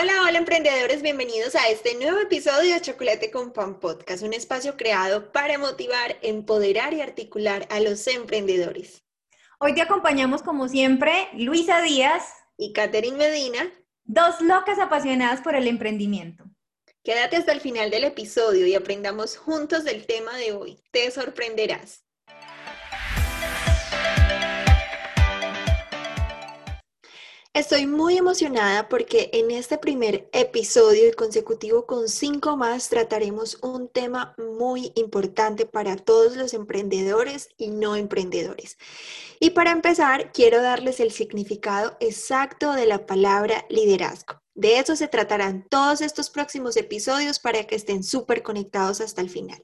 Hola, hola emprendedores, bienvenidos a este nuevo episodio de Chocolate con Pan Podcast, un espacio creado para motivar, empoderar y articular a los emprendedores. Hoy te acompañamos como siempre Luisa Díaz y Catherine Medina, dos locas apasionadas por el emprendimiento. Quédate hasta el final del episodio y aprendamos juntos del tema de hoy. Te sorprenderás. Estoy muy emocionada porque en este primer episodio y consecutivo con cinco más trataremos un tema muy importante para todos los emprendedores y no emprendedores. Y para empezar, quiero darles el significado exacto de la palabra liderazgo. De eso se tratarán todos estos próximos episodios para que estén súper conectados hasta el final.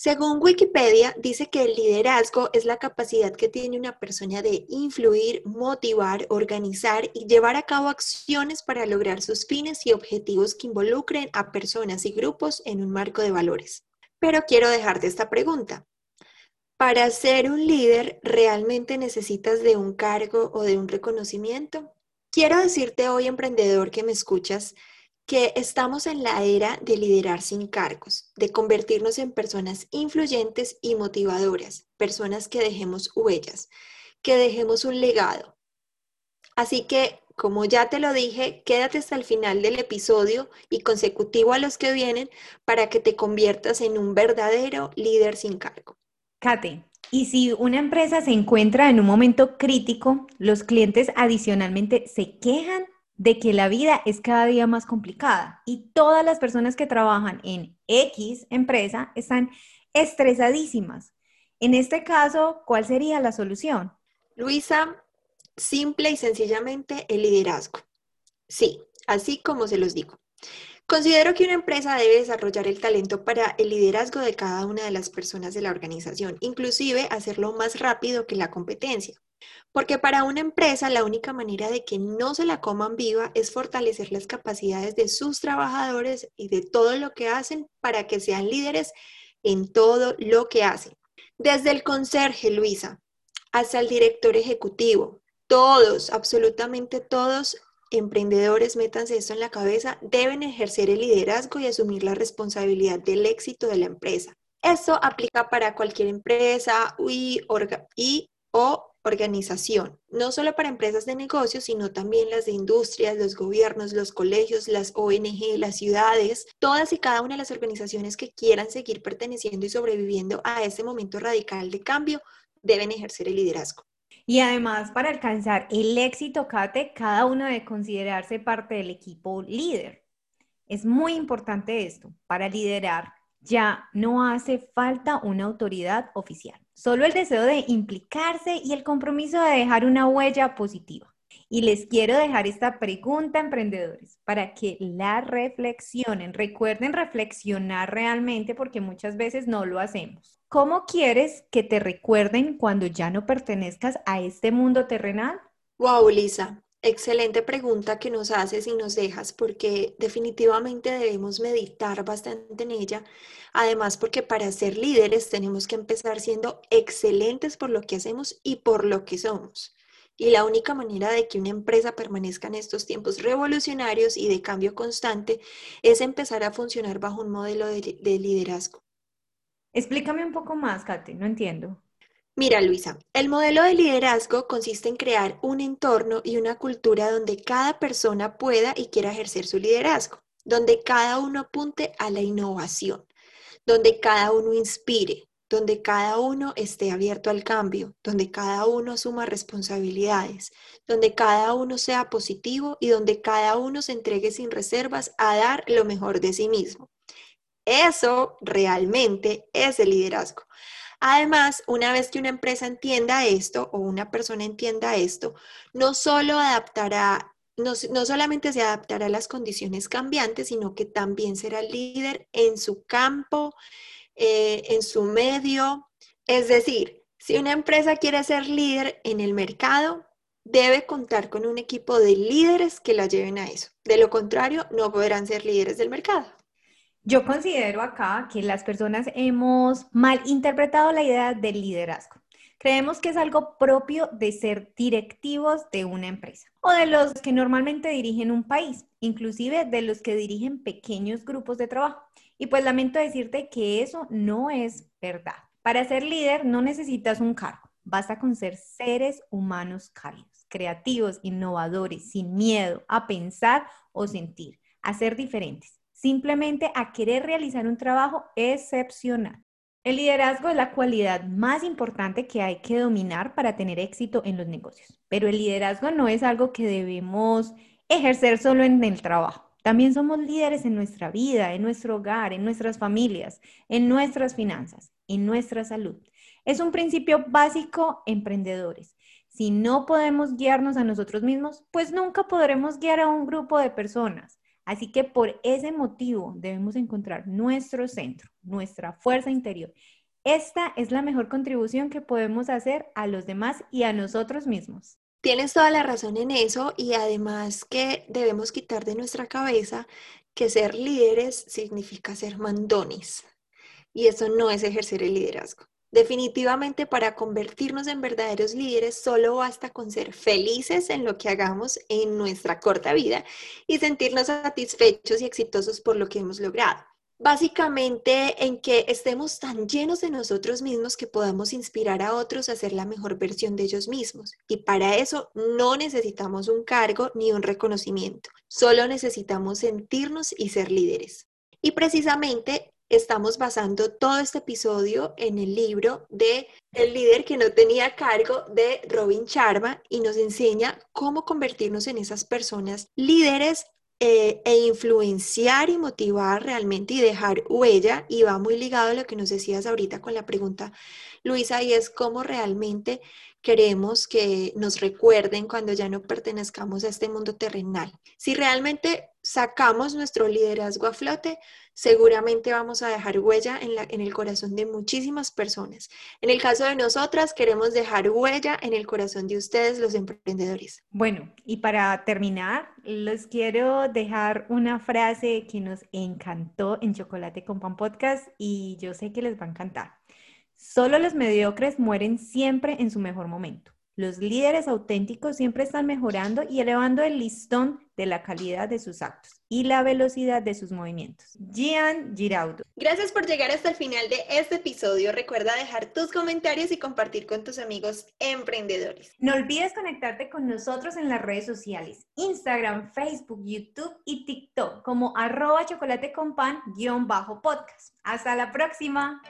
Según Wikipedia, dice que el liderazgo es la capacidad que tiene una persona de influir, motivar, organizar y llevar a cabo acciones para lograr sus fines y objetivos que involucren a personas y grupos en un marco de valores. Pero quiero dejarte esta pregunta. ¿Para ser un líder realmente necesitas de un cargo o de un reconocimiento? Quiero decirte hoy, emprendedor que me escuchas, que estamos en la era de liderar sin cargos, de convertirnos en personas influyentes y motivadoras, personas que dejemos huellas, que dejemos un legado. Así que, como ya te lo dije, quédate hasta el final del episodio y consecutivo a los que vienen para que te conviertas en un verdadero líder sin cargo. Kate, y si una empresa se encuentra en un momento crítico, los clientes adicionalmente se quejan de que la vida es cada día más complicada y todas las personas que trabajan en X empresa están estresadísimas. En este caso, ¿cuál sería la solución? Luisa, simple y sencillamente el liderazgo. Sí, así como se los digo. Considero que una empresa debe desarrollar el talento para el liderazgo de cada una de las personas de la organización, inclusive hacerlo más rápido que la competencia. Porque para una empresa la única manera de que no se la coman viva es fortalecer las capacidades de sus trabajadores y de todo lo que hacen para que sean líderes en todo lo que hacen. Desde el conserje, Luisa, hasta el director ejecutivo, todos, absolutamente todos, emprendedores, métanse esto en la cabeza, deben ejercer el liderazgo y asumir la responsabilidad del éxito de la empresa. Esto aplica para cualquier empresa y, y o organización, no solo para empresas de negocios, sino también las de industrias, los gobiernos, los colegios, las ONG, las ciudades, todas y cada una de las organizaciones que quieran seguir perteneciendo y sobreviviendo a este momento radical de cambio deben ejercer el liderazgo. Y además, para alcanzar el éxito, Kate, cada uno debe considerarse parte del equipo líder. Es muy importante esto. Para liderar, ya no hace falta una autoridad oficial, solo el deseo de implicarse y el compromiso de dejar una huella positiva. Y les quiero dejar esta pregunta, emprendedores, para que la reflexionen. Recuerden reflexionar realmente porque muchas veces no lo hacemos. ¿Cómo quieres que te recuerden cuando ya no pertenezcas a este mundo terrenal? Wow, Lisa, Excelente pregunta que nos haces y nos dejas porque definitivamente debemos meditar bastante en ella. Además, porque para ser líderes tenemos que empezar siendo excelentes por lo que hacemos y por lo que somos. Y la única manera de que una empresa permanezca en estos tiempos revolucionarios y de cambio constante es empezar a funcionar bajo un modelo de, liderazgo. Explícame un poco más, Kate, no entiendo. Mira, Luisa, el modelo de liderazgo consiste en crear un entorno y una cultura donde cada persona pueda y quiera ejercer su liderazgo, donde cada uno apunte a la innovación, donde cada uno inspire, donde cada uno esté abierto al cambio, donde cada uno asuma responsabilidades, donde cada uno sea positivo y donde cada uno se entregue sin reservas a dar lo mejor de sí mismo. Eso realmente es el liderazgo. Además, una vez que una empresa entienda esto o una persona entienda esto, no solo adaptará, no, solamente se adaptará a las condiciones cambiantes, sino que también será líder en su campo, eh, en su medio. Es decir, si una empresa quiere ser líder en el mercado, debe contar con un equipo de líderes que la lleven a eso. De lo contrario, no podrán ser líderes del mercado. Yo considero acá que las personas hemos mal interpretado la idea del liderazgo. Creemos que es algo propio de ser directivos de una empresa o de los que normalmente dirigen un país, inclusive de los que dirigen pequeños grupos de trabajo. Y pues lamento decirte que eso no es verdad. Para ser líder no necesitas un cargo, basta con ser seres humanos cálidos, creativos, innovadores, sin miedo a pensar o sentir, a ser diferentes, simplemente a querer realizar un trabajo excepcional. El liderazgo es la cualidad más importante que hay que dominar para tener éxito en los negocios, pero el liderazgo no es algo que debemos ejercer solo en el trabajo. También somos líderes en nuestra vida, en nuestro hogar, en nuestras familias, en nuestras finanzas, en nuestra salud. Es un principio básico emprendedores. Si no podemos guiarnos a nosotros mismos, pues nunca podremos guiar a un grupo de personas. Así que por ese motivo debemos encontrar nuestro centro, nuestra fuerza interior. Esta es la mejor contribución que podemos hacer a los demás y a nosotros mismos. Tienes toda la razón en eso y además que debemos quitar de nuestra cabeza que ser líderes significa ser mandones y eso no es ejercer el liderazgo. Definitivamente para convertirnos en verdaderos líderes solo basta con ser felices en lo que hagamos en nuestra corta vida y sentirnos satisfechos y exitosos por lo que hemos logrado. Básicamente en que estemos tan llenos de nosotros mismos que podamos inspirar a otros a ser la mejor versión de ellos mismos. Y para eso no necesitamos un cargo ni un reconocimiento, solo necesitamos sentirnos y ser líderes. Y precisamente estamos basando todo este episodio en el libro de El líder que no tenía cargo de Robin Sharma y nos enseña cómo convertirnos en esas personas líderes eh, e influenciar y motivar realmente y dejar huella, y va muy ligado a lo que nos decías ahorita con la pregunta, Luisa, y es cómo realmente queremos que nos recuerden cuando ya no pertenezcamos a este mundo terrenal. Si realmente sacamos nuestro liderazgo a flote, seguramente vamos a dejar huella en, el corazón de muchísimas personas. En el caso de nosotras, queremos dejar huella en el corazón de ustedes, los emprendedores. Bueno, y para terminar, les quiero dejar una frase que nos encantó en Chocolate con Pan Podcast y yo sé que les va a encantar. Solo los mediocres mueren siempre en su mejor momento. Los líderes auténticos siempre están mejorando y elevando el listón de la calidad de sus actos y la velocidad de sus movimientos. Gian Giraudo. Gracias por llegar hasta el final de este episodio. Recuerda dejar tus comentarios y compartir con tus amigos emprendedores. No olvides conectarte con nosotros en las redes sociales, Instagram, Facebook, YouTube y TikTok como arroba chocolate con pan guion bajo podcast. Hasta la próxima.